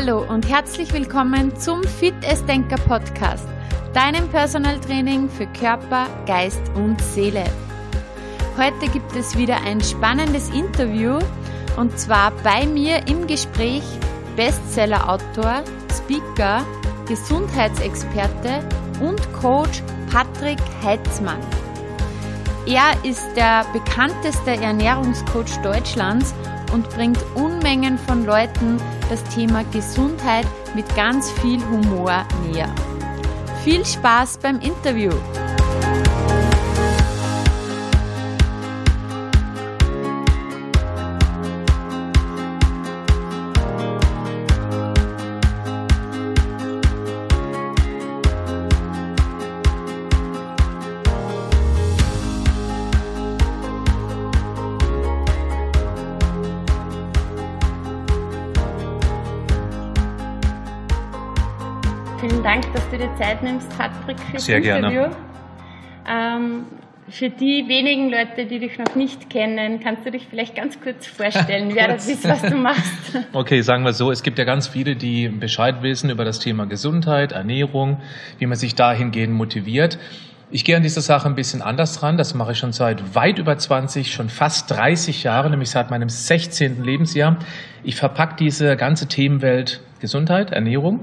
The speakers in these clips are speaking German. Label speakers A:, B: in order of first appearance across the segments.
A: Hallo und herzlich willkommen zum Fit as Denker Podcast, deinem Personal Training für Körper, Geist und Seele. Heute gibt es wieder ein spannendes Interview und zwar bei mir im Gespräch Bestseller-Autor, Speaker, Gesundheitsexperte und Coach Patrick Heitzmann. Er ist der bekannteste Ernährungscoach Deutschlands und bringt Unmengen von Leuten das Thema Gesundheit mit ganz viel Humor näher. Viel Spaß beim Interview! Vielen Dank, dass du dir Zeit nimmst, Patrick, für
B: Sehr
A: das Interview.
B: gerne.
A: Ähm, für die wenigen Leute, die dich noch nicht kennen, kannst du dich vielleicht ganz kurz vorstellen, wer du bist, was du machst.
B: Okay, sagen wir so, es gibt ja ganz viele, die Bescheid wissen über das Thema Gesundheit, Ernährung, wie man sich dahingehend motiviert. Ich gehe an diese Sache ein bisschen anders dran. Das mache ich schon seit weit über 20, schon fast 30 Jahren, nämlich seit meinem 16. Lebensjahr. Ich verpacke diese ganze Themenwelt Gesundheit, Ernährung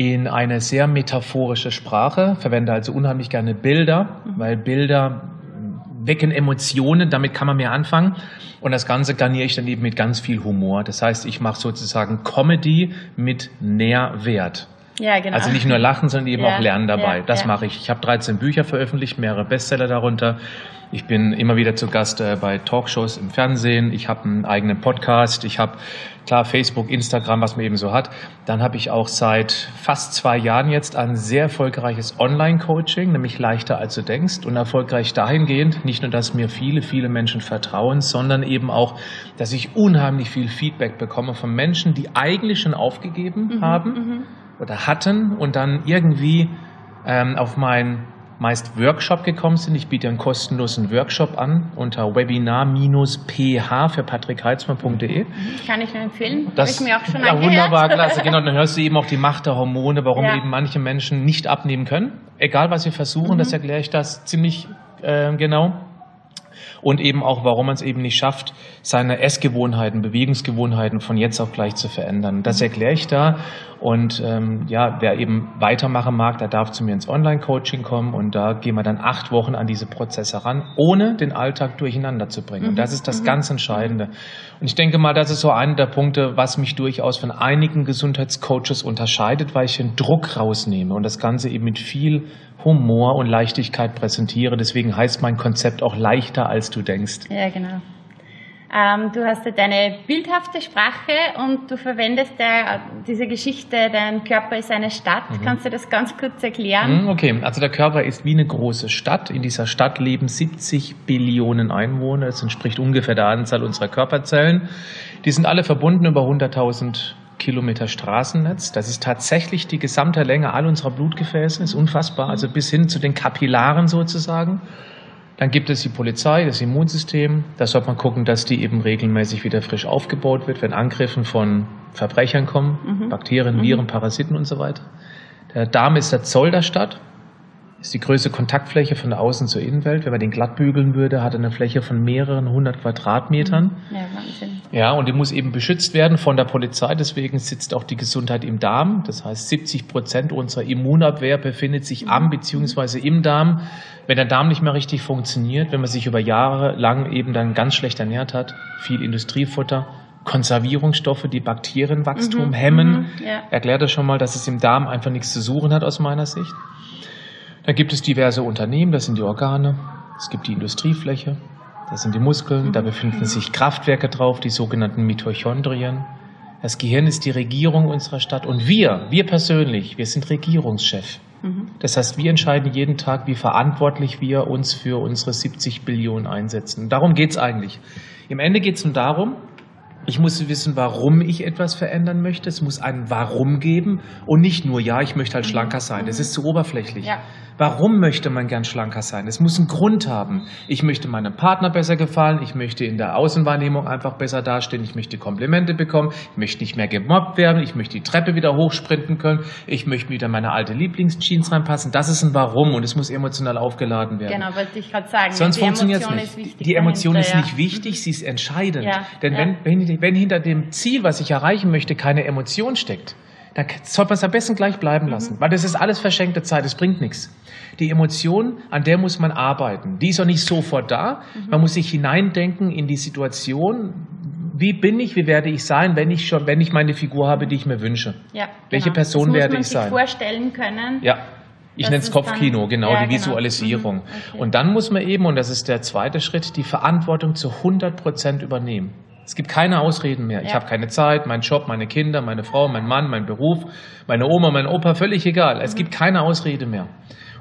B: in eine sehr metaphorische Sprache, verwende also unheimlich gerne Bilder, weil Bilder wecken Emotionen, damit kann man mehr anfangen. Und das Ganze garniere ich dann eben mit ganz viel Humor. Das heißt, ich mache sozusagen Comedy mit Nährwert.
A: Ja, genau.
B: Also nicht nur lachen, sondern eben
A: Ja,
B: auch lernen dabei.
A: ja,
B: das
A: ja.
B: mache ich. Ich habe 13 Bücher veröffentlicht, mehrere Bestseller darunter. Ich bin immer wieder zu Gast äh, bei Talkshows im Fernsehen. Ich habe einen eigenen Podcast. Ich habe klar Facebook, Instagram, was man eben so hat. Dann habe ich auch seit fast zwei Jahren jetzt ein sehr erfolgreiches Online-Coaching, nämlich leichter als du denkst und erfolgreich dahingehend, nicht nur, dass mir viele, viele Menschen vertrauen, sondern eben auch, dass ich unheimlich viel Feedback bekomme von Menschen, die eigentlich schon aufgegeben
A: Mhm,
B: haben oder hatten und dann irgendwie ähm, auf meinen meist Workshop gekommen sind. Ich biete einen kostenlosen Workshop an unter webinar-ph für patrickheizmann.de.
A: Kann ich nur empfehlen. Habe
B: Das
A: ich mir auch schon
B: ja,
A: angehört.
B: wunderbar, klasse. Genau, dann hörst du eben auch die Macht der Hormone, warum
A: Ja.
B: eben manche Menschen nicht abnehmen können. Egal, was sie versuchen,
A: Mhm.
B: das erkläre ich das ziemlich äh, genau. Und eben auch, warum man es eben nicht schafft, seine Essgewohnheiten, Bewegungsgewohnheiten von jetzt auf gleich zu verändern. Das erkläre ich da. Und ähm, ja, wer eben weitermachen mag, der darf zu mir ins Online-Coaching kommen und da gehen wir dann acht Wochen an diese Prozesse ran, ohne den Alltag durcheinander zu bringen. Und das ist das ganz Entscheidende. Und ich denke mal, das ist so einer der Punkte, was mich durchaus von einigen Gesundheitscoaches unterscheidet, weil ich den Druck rausnehme und das Ganze eben mit viel Humor und Leichtigkeit präsentiere. Deswegen heißt mein Konzept auch leichter, als du denkst.
A: Ja, genau. Ähm, du hast ja deine bildhafte Sprache und du verwendest ja diese Geschichte, dein Körper ist eine Stadt. Kannst du das ganz kurz erklären?
B: Mhm, Okay, also der Körper ist wie eine große Stadt. In dieser Stadt leben 70 Billionen Einwohner. Das entspricht ungefähr der Anzahl unserer Körperzellen. Die sind alle verbunden über 100.000 Kilometer Straßennetz. Das ist tatsächlich die gesamte Länge all unserer Blutgefäße. Ist unfassbar. Also bis hin zu den Kapillaren sozusagen. Dann gibt es die Polizei, das Immunsystem. Da sollte man gucken, dass die eben regelmäßig wieder frisch aufgebaut wird, wenn Angriffen von Verbrechern kommen, Bakterien, Viren, Parasiten und so weiter. Der Darm ist der Zoll der Stadt, ist die größte Kontaktfläche von der Außen zur Innenwelt. Wenn man den glatt bügeln würde, hat er eine Fläche von mehreren hundert Quadratmetern.
A: Ja, Wahnsinn.
B: Ja, und die muss eben beschützt werden von der Polizei. Deswegen sitzt auch die Gesundheit im Darm. Das heißt, 70 Prozent unserer Immunabwehr befindet sich am beziehungsweise im Darm. Wenn der Darm nicht mehr richtig funktioniert, wenn man sich über Jahre lang eben dann ganz schlecht ernährt hat, viel Industriefutter, Konservierungsstoffe, die Bakterienwachstum
A: Mhm,
B: hemmen,
A: mhm, ja.
B: erklärt das schon mal, dass es im Darm einfach nichts zu suchen hat aus meiner Sicht. Dann gibt es diverse Unternehmen, das sind die Organe, es gibt die Industriefläche, das sind die Muskeln, da befinden sich Kraftwerke drauf, die sogenannten Mitochondrien. Das Gehirn ist die Regierung unserer Stadt und wir, wir persönlich, wir sind Regierungschef. Das heißt, wir entscheiden jeden Tag, wie verantwortlich wir uns für unsere 70 Billionen einsetzen. Darum geht's eigentlich. Im Ende geht's nun darum, ich muss wissen, warum ich etwas verändern möchte. Es muss ein Warum geben und nicht nur, ja, ich möchte halt schlanker sein. Das ist zu oberflächlich.
A: Ja.
B: Warum möchte man gern schlanker sein? Es muss einen Grund haben. Ich möchte meinem Partner besser gefallen, ich möchte in der Außenwahrnehmung einfach besser dastehen, ich möchte Komplimente bekommen, ich möchte nicht mehr gemobbt werden, ich möchte die Treppe wieder hochsprinten können, ich möchte wieder meine alte Lieblingsjeans reinpassen. Das ist ein Warum und es muss emotional aufgeladen werden.
A: Genau, wollte ich gerade sagen.
B: Sonst funktioniert es nicht. Die Emotion dahinter, ist nicht wichtig, sie ist entscheidend. Ja, Denn ja. Wenn, wenn, wenn hinter dem Ziel, was ich erreichen möchte, keine Emotion steckt, dann sollte man es am besten gleich bleiben mhm. lassen, mhm. weil das ist alles verschenkte Zeit, es bringt nichts. Die Emotion, an der muss man arbeiten. Die ist auch nicht sofort da. Mhm. Man muss sich hineindenken in die Situation. Wie bin ich, wie werde ich sein, wenn ich schon, wenn ich meine Figur habe, die ich mir wünsche? Ja, Welche genau. Person werde ich sein?
A: Das muss man sich vorstellen können.
B: Ja. Ich nenne es Kopfkino, genau, ja, die genau. Visualisierung. Mhm. Okay. Und dann muss man eben, und das ist der zweite Schritt, die Verantwortung zu 100 Prozent übernehmen. Es gibt keine Ausreden mehr. Ja. Ich habe keine Zeit, mein Job, meine Kinder, meine Frau, mein Mann, mein Beruf, meine Oma, mein Opa, völlig egal. Es mhm. gibt keine Ausrede mehr.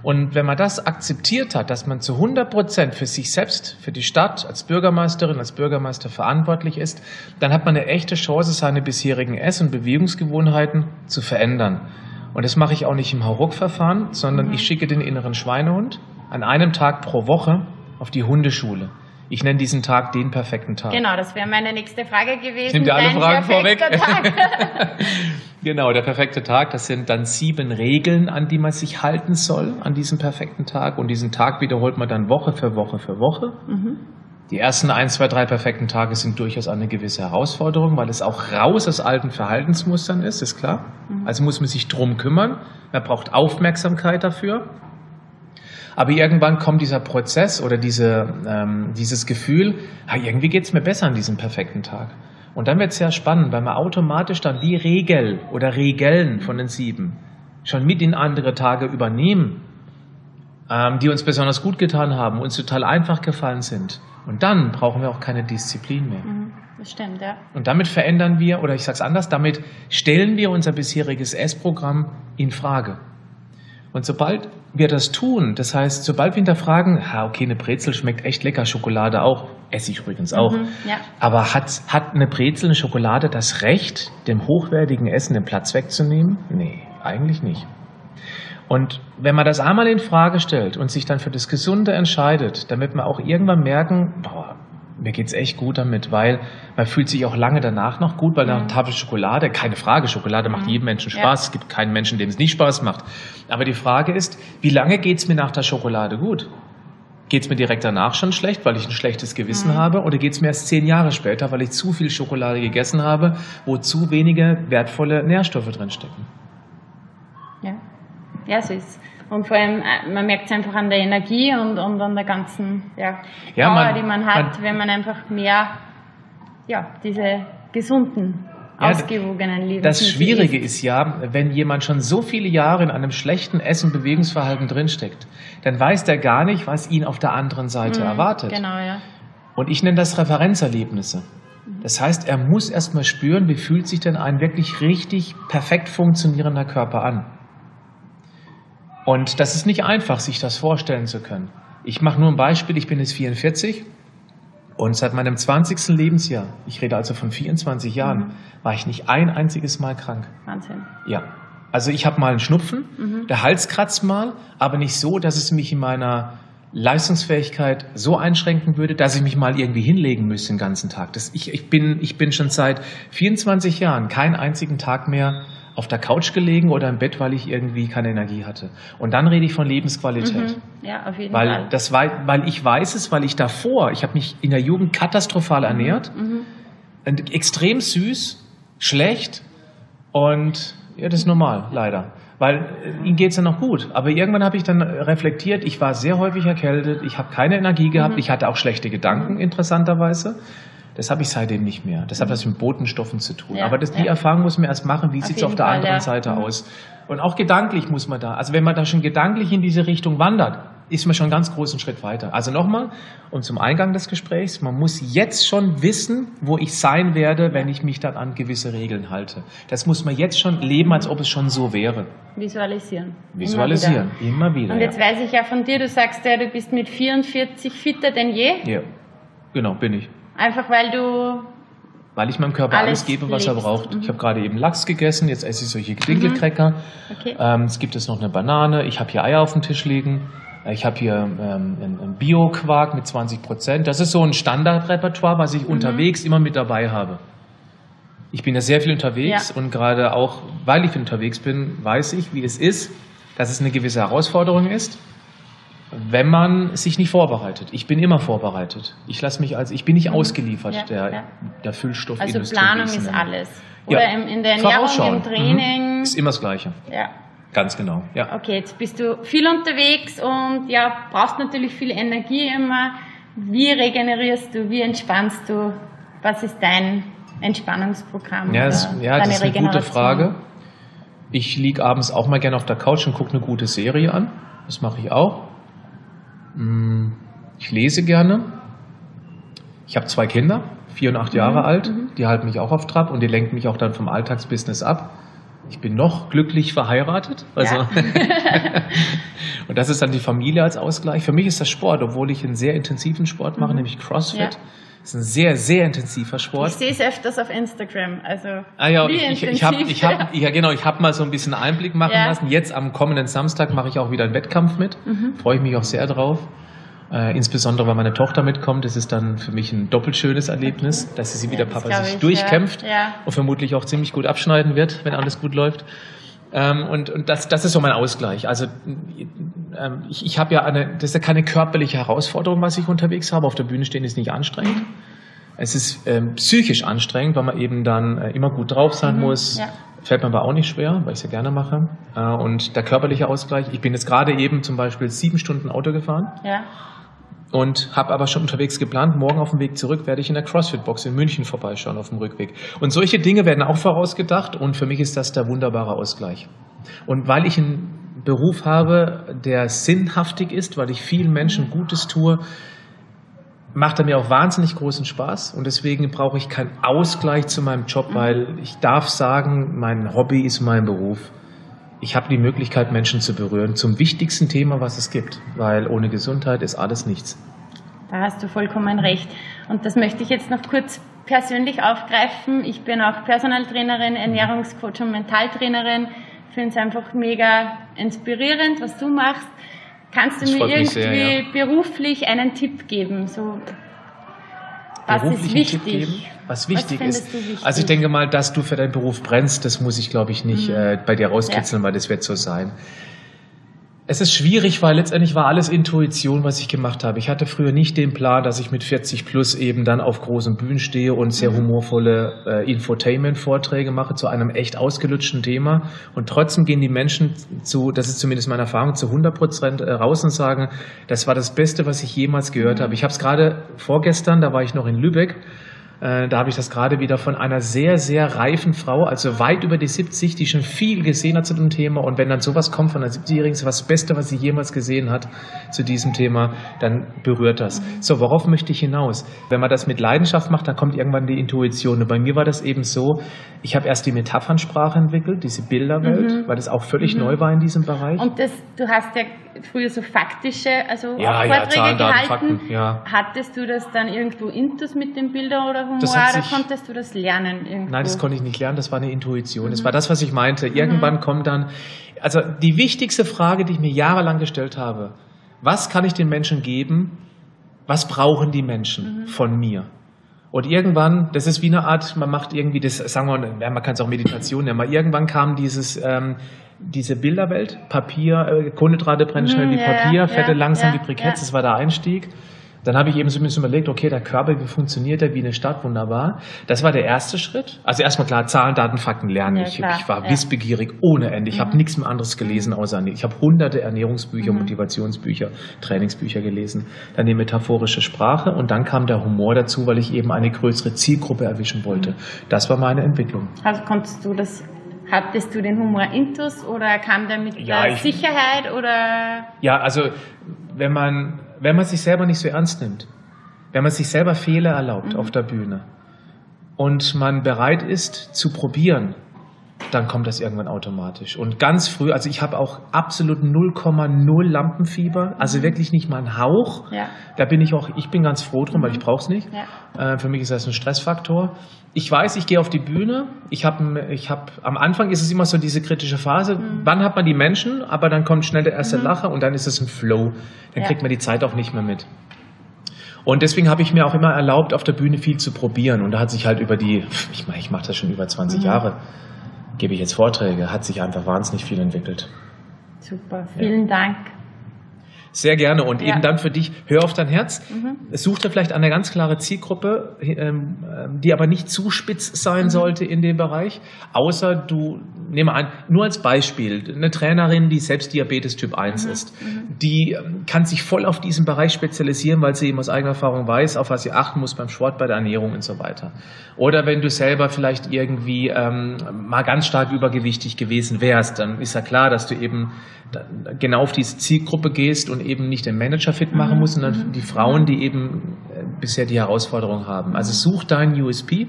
B: Und wenn man das akzeptiert hat, dass man zu 100 Prozent für sich selbst, für die Stadt, als Bürgermeisterin, als Bürgermeister verantwortlich ist, dann hat man eine echte Chance, seine bisherigen Ess- und Bewegungsgewohnheiten zu verändern. Und das mache ich auch nicht im Hauruck-Verfahren, sondern mhm. ich schicke den inneren Schweinehund an einem Tag pro Woche auf die Hundeschule. Ich nenne diesen Tag den perfekten Tag.
A: Genau, das wäre meine nächste Frage gewesen. Ich
B: nehme dir alle Fragen vorweg. genau, der perfekte Tag, das sind dann sieben Regeln, an die man sich halten soll an diesem perfekten Tag. Und diesen Tag wiederholt man dann Woche für Woche für Woche. Mhm. Die ersten ein, zwei, drei perfekten Tage sind durchaus eine gewisse Herausforderung, weil es auch raus aus alten Verhaltensmustern ist, ist klar. Mhm. Also muss man sich drum kümmern. Man braucht Aufmerksamkeit dafür. Aber irgendwann kommt dieser Prozess oder diese, ähm, dieses Gefühl, ja, irgendwie geht es mir besser an diesem perfekten Tag. Und dann wird es sehr spannend, weil man automatisch dann die Regel oder Regeln von den sieben schon mit in andere Tage übernehmen, ähm, die uns besonders gut getan haben, uns total einfach gefallen sind. Und dann brauchen wir auch keine Disziplin mehr. Mhm,
A: das stimmt, ja.
B: Und damit verändern wir, oder ich sage es anders, damit stellen wir unser bisheriges Essprogramm in Frage. Und sobald wir das tun, das heißt, sobald wir hinterfragen, ha, okay, eine Brezel schmeckt echt lecker, Schokolade auch, esse ich übrigens auch. Mhm, ja. Aber hat, hat eine Brezel, eine Schokolade das Recht, dem hochwertigen Essen den Platz wegzunehmen? Nee, eigentlich nicht. Und wenn man das einmal in Frage stellt und sich dann für das Gesunde entscheidet, damit man auch irgendwann merken, boah, mir geht's echt gut damit, weil man fühlt sich auch lange danach noch gut, weil nach einer mhm. Tafel Schokolade, keine Frage, Schokolade macht mhm. jedem Menschen Spaß. Ja. Es gibt keinen Menschen, dem es nicht Spaß macht. Aber die Frage ist, wie lange geht's mir nach der Schokolade gut? Geht's mir direkt danach schon schlecht, weil ich ein schlechtes Gewissen mhm. habe? Oder geht's mir erst zehn Jahre später, weil ich zu viel Schokolade gegessen habe, wo zu wenige wertvolle Nährstoffe drinstecken?
A: Ja, ja, so ist und vor allem, äh, man merkt es einfach an der Energie und, und an der ganzen ja, ja Power, man, die man hat, man, wenn man einfach mehr ja, diese gesunden, ja, ausgewogenen Leben.
B: Das Schwierige ist. ist ja, wenn jemand schon so viele Jahre in einem schlechten Essen- Bewegungsverhalten drinsteckt, dann weiß der gar nicht, was ihn auf der anderen Seite mhm, erwartet.
A: Genau, ja.
B: Und ich nenne das Referenzerlebnisse. Das heißt, er muss erstmal spüren, wie fühlt sich denn ein wirklich richtig perfekt funktionierender Körper an. Und das ist nicht einfach, sich das vorstellen zu können. Ich mache nur ein Beispiel, ich bin jetzt 44 und seit meinem 20. Lebensjahr, ich rede also von 24 Jahren, mhm. war ich nicht ein einziges Mal krank.
A: Wahnsinn.
B: Ja. Also ich habe mal einen Schnupfen, mhm. der Hals kratzt mal, aber nicht so, dass es mich in meiner Leistungsfähigkeit so einschränken würde, dass ich mich mal irgendwie hinlegen müsste den ganzen Tag. Das, ich, ich, bin, ich bin schon seit 24 Jahren keinen einzigen Tag mehr auf der Couch gelegen oder im Bett, weil ich irgendwie keine Energie hatte. Und dann rede ich von Lebensqualität.
A: Mhm. Ja, auf jeden
B: weil
A: Fall.
B: Das war, weil ich weiß es, weil ich davor, ich habe mich in der Jugend katastrophal ernährt, mhm. extrem süß, schlecht und ja, das ist normal, leider. Weil äh, ihnen geht es ja noch gut. Aber irgendwann habe ich dann reflektiert, ich war sehr häufig erkältet, ich habe keine Energie gehabt, mhm. ich hatte auch schlechte Gedanken, mhm. interessanterweise. Das habe ich seitdem nicht mehr. Das hat was mit Botenstoffen zu tun. Ja, Aber das, die ja. Erfahrung muss man erst machen, wie sieht es auf der Fall, anderen ja. Seite mhm. aus. Und auch gedanklich muss man da. Also wenn man da schon gedanklich in diese Richtung wandert, ist man schon einen ganz großen Schritt weiter. Also nochmal, und zum Eingang des Gesprächs, man muss jetzt schon wissen, wo ich sein werde, wenn ich mich dann an gewisse Regeln halte. Das muss man jetzt schon leben, als ob es schon so wäre.
A: Visualisieren.
B: Visualisieren, immer wieder. Immer wieder
A: und jetzt weiß ich ja von dir, du sagst ja, du bist mit 44 fitter denn je.
B: Ja, genau, bin ich.
A: Einfach weil du
B: weil ich meinem Körper alles,
A: Alles
B: gebe, was er braucht.
A: Mhm.
B: Ich habe gerade eben Lachs gegessen, jetzt esse ich solche Dinkelcracker.
A: Okay.
B: Ähm, es gibt es noch eine Banane, ich habe hier Eier auf dem Tisch liegen. Ich habe hier ähm, einen Bio-Quark mit 20 Prozent. Das ist so ein Standardrepertoire, was
A: Mhm.
B: ich unterwegs immer mit dabei habe. Ich bin ja sehr viel unterwegs
A: Ja.
B: und gerade auch, weil ich unterwegs bin, weiß ich, wie es ist, dass es eine gewisse Herausforderung ist, wenn man sich nicht vorbereitet. Ich bin immer vorbereitet. Ich lasse mich als, ich bin nicht ausgeliefert
A: Ja,
B: der,
A: ja.
B: der
A: Also
B: Füllstoffindustrie.
A: Planung
B: ich sie
A: ist alles.
B: Ja.
A: Oder im, in der Ernährung, im Training.
B: Mhm. Ist immer das Gleiche.
A: Ja.
B: Ganz genau. Ja.
A: Okay, jetzt bist du viel unterwegs und ja, brauchst natürlich viel Energie immer. Wie regenerierst du? Wie entspannst du? Was ist dein Entspannungsprogramm?
B: Ja, das, ja, das ist eine gute? Frage. Ich liege abends auch mal gerne auf der Couch und gucke eine gute Serie an. Das mache ich auch. Mm, Ich lese gerne. Ich habe zwei Kinder, vier und acht Jahre alt. Die halten mich auch auf Trab und die lenken mich auch dann vom Alltagsbusiness ab. Ich bin noch glücklich verheiratet. Also
A: Ja.
B: und das ist dann die Familie als Ausgleich. Für mich ist das Sport, obwohl ich einen sehr intensiven Sport mache, nämlich CrossFit.
A: Ja.
B: Das ist ein sehr, sehr intensiver Sport.
A: Ich sehe es öfters auf Instagram. Also
B: Ah ja, ich, ich, ich habe ich hab, ja, genau, ich hab mal so ein bisschen Einblick machen
A: Ja.
B: lassen. Jetzt am kommenden Samstag mache ich auch wieder einen Wettkampf mit.
A: Mhm.
B: Freue ich mich auch sehr drauf. Äh, insbesondere, weil meine Tochter mitkommt. Das ist dann für mich ein doppelt schönes Erlebnis, dass sie wie
A: Ja,
B: der
A: das
B: Papa sich
A: ich,
B: durchkämpft
A: ja. Ja.
B: und vermutlich auch ziemlich gut abschneiden wird, wenn alles gut läuft. Ähm, und und das, das ist so mein Ausgleich. Also ähm, ich, ich habe ja eine, das ist ja keine körperliche Herausforderung, was ich unterwegs habe. Auf der Bühne stehen ist nicht anstrengend. Es ist ähm, psychisch anstrengend, weil man eben dann äh, immer gut drauf sein muss.
A: ja.
B: Fällt mir aber auch nicht schwer, weil ich es ja gerne mache. Äh, und der körperliche Ausgleich, ich bin jetzt gerade eben zum Beispiel sieben Stunden Auto gefahren
A: Ja.
B: und habe aber schon unterwegs geplant, morgen auf dem Weg zurück werde ich in der CrossFit-Box in München vorbeischauen auf dem Rückweg. Und solche Dinge werden auch vorausgedacht und für mich ist das der wunderbare Ausgleich. Und weil ich einen Beruf habe, der sinnhaftig ist, weil ich vielen Menschen Gutes tue, macht er mir auch wahnsinnig großen Spaß und deswegen brauche ich keinen Ausgleich zu meinem Job, weil ich darf sagen, mein Hobby ist mein Beruf. Ich habe die Möglichkeit, Menschen zu berühren zum wichtigsten Thema, was es gibt, weil ohne Gesundheit ist alles nichts.
A: Da hast du vollkommen recht. Und das möchte ich jetzt noch kurz persönlich aufgreifen. Ich bin auch Personaltrainerin, Ernährungscoach und Mentaltrainerin. Ich finde es einfach mega inspirierend, was du machst. Kannst du
B: Das
A: mir irgendwie
B: sehr,
A: beruflich einen Tipp geben? So, was ist wichtig?
B: Tipp geben, was wichtig
A: findest
B: ist.
A: wichtig? Mhm.
B: Also ich denke mal, dass du für deinen Beruf brennst, das muss ich glaube ich nicht äh, bei dir rauskitzeln, weil das wird so sein. Es ist schwierig, weil letztendlich war alles Intuition, was ich gemacht habe. Ich hatte früher nicht den Plan, dass ich mit 40 plus eben dann auf großen Bühnen stehe und sehr
A: Mhm.
B: humorvolle äh, Infotainment-Vorträge mache zu einem echt ausgelutschten Thema. Und trotzdem gehen die Menschen zu, das ist zumindest meine Erfahrung, zu 100 Prozent äh, raus und sagen, das war das Beste, was ich jemals gehört habe. Ich habe es gerade vorgestern, da war ich noch in Lübeck, da habe ich das gerade wieder von einer sehr, sehr reifen Frau, also weit über die 70, die schon viel gesehen hat zu dem Thema. Und wenn dann sowas kommt von einer 70-Jährigen, ist das Beste, was sie jemals gesehen hat zu diesem Thema, dann berührt das. So, worauf möchte ich hinaus? Wenn man das mit Leidenschaft macht, dann kommt irgendwann die Intuition. Und bei mir war das eben so, ich habe erst die Metaphernsprache entwickelt, diese Bilderwelt, weil das auch völlig neu war in diesem Bereich.
A: Und das, du hast ja früher so faktische, also
B: Ja,
A: auch
B: ja,
A: Vorträge
B: Zahlen, Daten,
A: gehalten.
B: Fakten, ja.
A: Hattest du das dann irgendwo intus mit den Bildern oder Humor
B: sich-
A: konntest du das lernen irgendwo?
B: Nein, das konnte ich nicht lernen, das war eine Intuition.
A: Mhm.
B: Das war das, was ich meinte. Irgendwann kommt dann, also die wichtigste Frage, die ich mir jahrelang gestellt habe, was kann ich den Menschen geben? Was brauchen die Menschen
A: Mhm.
B: von mir? Und irgendwann, das ist wie eine Art, man macht irgendwie das, sagen wir, man kann es auch Meditation nennen, aber irgendwann kam dieses, ähm, diese Bilderwelt, Papier, äh, Kohlenhydrate brennen schnell
A: Mhm,
B: wie
A: ja,
B: Papier,
A: ja,
B: Fette
A: ja,
B: langsam wie Briketts, das war der Einstieg. Dann habe ich eben so ein bisschen überlegt, okay, der Körper, wie funktioniert der, wie eine Stadt, wunderbar. Das war der erste Schritt. Also erstmal klar, Zahlen, Daten, Fakten lernen.
A: Ja,
B: ich, ich war
A: ja.
B: wissbegierig ohne Ende. Ich habe nichts mehr anderes gelesen außer ich habe hunderte Ernährungsbücher,
A: Mhm.
B: Motivationsbücher, Trainingsbücher gelesen. Dann die metaphorische Sprache und dann kam der Humor dazu, weil ich eben eine größere Zielgruppe erwischen wollte. Das war meine Entwicklung.
A: Also konntest du das, hattest du den Humor intus oder kam der mit
B: Ja,
A: der
B: ich-
A: Sicherheit oder?
B: Ja, also wenn man, wenn man sich selber nicht so ernst nimmt, wenn man sich selber Fehler erlaubt auf der Bühne und man bereit ist zu probieren, dann kommt das irgendwann automatisch. Und ganz früh, also ich habe auch absolut 0,0 Lampenfieber, also wirklich nicht mal ein Hauch.
A: Ja.
B: Da bin ich auch, ich bin ganz froh drum, weil ich brauche es nicht.
A: Ja.
B: Äh, für mich ist das ein Stressfaktor. Ich weiß, ich gehe auf die Bühne. Ich habe, ich habe, am Anfang ist es immer so diese kritische Phase.
A: Mhm.
B: Wann hat man die Menschen? Aber dann kommt schnell der erste Lacher und dann ist es ein Flow. Dann
A: Ja.
B: kriegt man die Zeit auch nicht mehr mit. Und deswegen habe ich mir auch immer erlaubt, auf der Bühne viel zu probieren. Und da hat sich halt über die, ich meine, ich mache das schon über 20
A: Mhm.
B: Jahre, gebe ich jetzt Vorträge, hat sich einfach wahnsinnig viel entwickelt.
A: Super, vielen Dank.
B: Sehr gerne. Und
A: Ja. Mhm.
B: eben dann für dich, hör auf dein Herz. Such dir vielleicht eine ganz klare Zielgruppe, ähm, ähm, die aber nicht zu spitz sein
A: Mhm.
B: sollte in dem Bereich. Außer du, nehme an, nur als Beispiel, eine Trainerin, die selbst Diabetes Typ 1
A: Mhm.
B: ist, die ähm, kann sich voll auf diesen Bereich spezialisieren, weil sie eben aus eigener Erfahrung weiß, auf was sie achten muss beim Sport, bei der Ernährung und so weiter. Oder wenn du selber vielleicht irgendwie ähm, mal ganz stark übergewichtig gewesen wärst, dann ist ja klar, dass du eben genau auf diese Zielgruppe gehst und eben nicht den Manager fit machen musst, sondern die Frauen, die eben äh, bisher die Herausforderung haben. Also such deinen USP,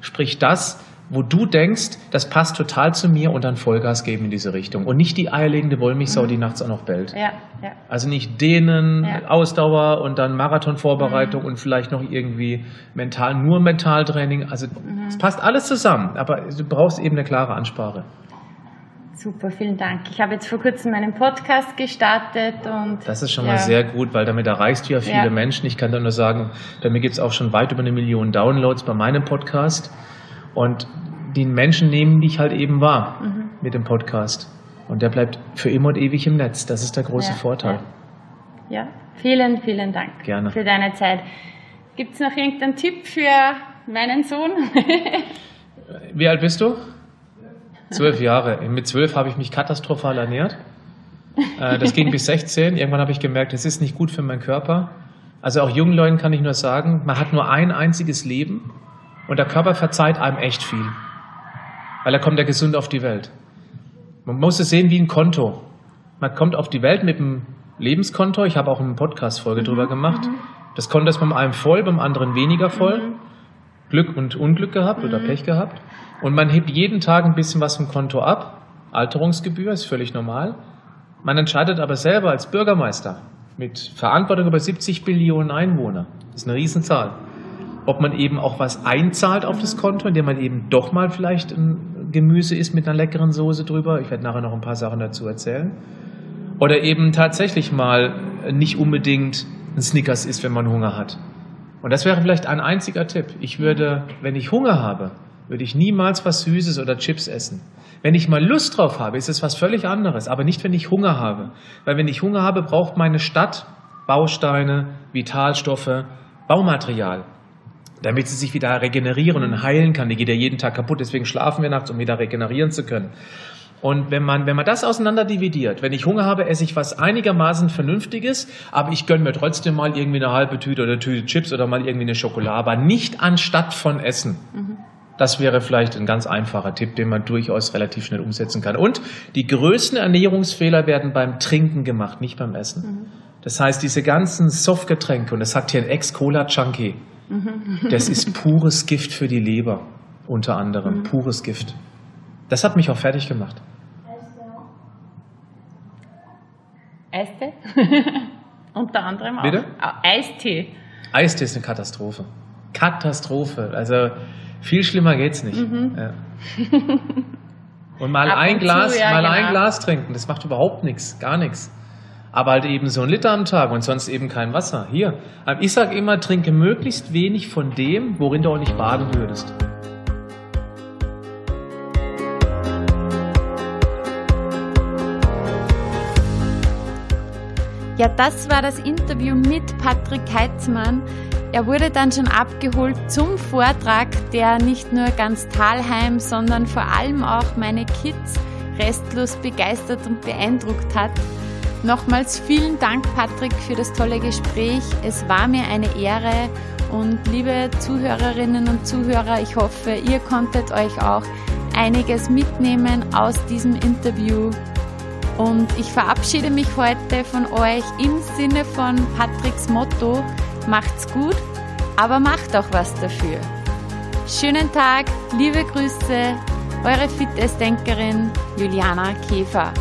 B: sprich das, wo du denkst, das passt total zu mir und dann Vollgas geben in diese Richtung. Und nicht die eierlegende Wollmilchsau, die nachts auch noch bellt.
A: Ja, ja.
B: Also nicht denen,
A: Ja.
B: Ausdauer und dann Marathonvorbereitung und vielleicht noch irgendwie mental, nur Mentaltraining. Also es passt alles zusammen, aber du brauchst eben eine klare Ansprache.
A: Super, vielen Dank. Ich habe jetzt vor kurzem meinen Podcast gestartet und
B: Das ist schon
A: ja,
B: mal sehr gut, weil damit erreichst du ja viele
A: Ja.
B: Menschen. Ich kann da nur sagen, bei mir gibt es auch schon weit über eine Million Downloads bei meinem Podcast. Und die Menschen nehmen dich halt eben wahr
A: Mhm.
B: mit dem Podcast. Und der bleibt für immer und ewig im Netz. Das ist der große
A: Ja,
B: Vorteil.
A: Ja, vielen, vielen Dank
B: Gerne.
A: für deine Zeit. Gibt es noch irgendeinen Tipp für meinen Sohn?
B: Wie alt bist du? Zwölf Jahre. Mit zwölf habe ich mich katastrophal ernährt. Äh, Das ging bis 16. Irgendwann habe ich gemerkt, das ist nicht gut für meinen Körper. Also auch jungen Leuten kann ich nur sagen, man hat nur ein einziges Leben und der Körper verzeiht einem echt viel. Weil er kommt ja gesund auf die Welt. Man muss es sehen wie ein Konto. Man kommt auf die Welt mit einem Lebenskonto. Ich habe auch eine Podcast-Folge drüber gemacht. Das Konto ist beim einen voll, beim anderen weniger voll. Glück und Unglück gehabt oder Pech gehabt. Und man hebt jeden Tag ein bisschen was vom Konto ab. Alterungsgebühr ist völlig normal. Man entscheidet aber selber als Bürgermeister mit Verantwortung über 70 Billionen Einwohner. Das ist eine Riesenzahl. Ob man eben auch was einzahlt auf das Konto, indem man eben doch mal vielleicht ein Gemüse isst mit einer leckeren Soße drüber. Ich werde nachher noch ein paar Sachen dazu erzählen. Oder eben tatsächlich mal nicht unbedingt ein Snickers isst, wenn man Hunger hat. Und das wäre vielleicht ein einziger Tipp. Ich würde, wenn ich Hunger habe, würde ich niemals was Süßes oder Chips essen. Wenn ich mal Lust drauf habe, ist es was völlig anderes, aber nicht, wenn ich Hunger habe. Weil wenn ich Hunger habe, braucht meine Stadt Bausteine, Vitalstoffe, Baumaterial, damit sie sich wieder regenerieren und heilen kann. Die geht ja jeden Tag kaputt, deswegen schlafen wir nachts, um wieder regenerieren zu können. Und wenn man, wenn man das auseinander dividiert, wenn ich Hunger habe, esse ich was einigermaßen Vernünftiges, aber ich gönne mir trotzdem mal irgendwie eine halbe Tüte oder Tüte Chips oder mal irgendwie eine Schokolade, aber nicht anstatt von Essen. Das wäre vielleicht ein ganz einfacher Tipp, den man durchaus relativ schnell umsetzen kann. Und die größten Ernährungsfehler werden beim Trinken gemacht, nicht beim Essen. Das heißt, diese ganzen Softgetränke, und das sagt hier ein Ex-Cola-Junkie, das ist pures Gift für die Leber, unter anderem, pures Gift. Das hat mich auch fertig gemacht.
A: Eistee? Unter anderem auch.
B: Bitte?
A: Ah, Eistee.
B: Eistee ist eine Katastrophe. Katastrophe. Also viel schlimmer geht's nicht. Ja. Und mal
A: Ab
B: ein
A: und zu,
B: Glas,
A: ja,
B: mal
A: genau.
B: ein Glas trinken, das macht überhaupt nichts, gar nichts. Aber halt eben so ein Liter am Tag und sonst eben kein Wasser. Hier, ähm, ich sage immer, trinke möglichst wenig von dem, worin du auch nicht baden würdest.
A: Ja, das war das Interview mit Patrick Heitzmann. Er wurde dann schon abgeholt zum Vortrag, der nicht nur ganz Talheim, sondern vor allem auch meine Kids restlos begeistert und beeindruckt hat. Nochmals vielen Dank, Patrick, für das tolle Gespräch. Es war mir eine Ehre und liebe Zuhörerinnen und Zuhörer, ich hoffe, ihr konntet euch auch einiges mitnehmen aus diesem Interview. Und ich verabschiede mich heute von euch im Sinne von Patricks Motto, macht's gut, aber macht auch was dafür. Schönen Tag, liebe Grüße, Eure Fitnessdenkerin Juliana Käfer.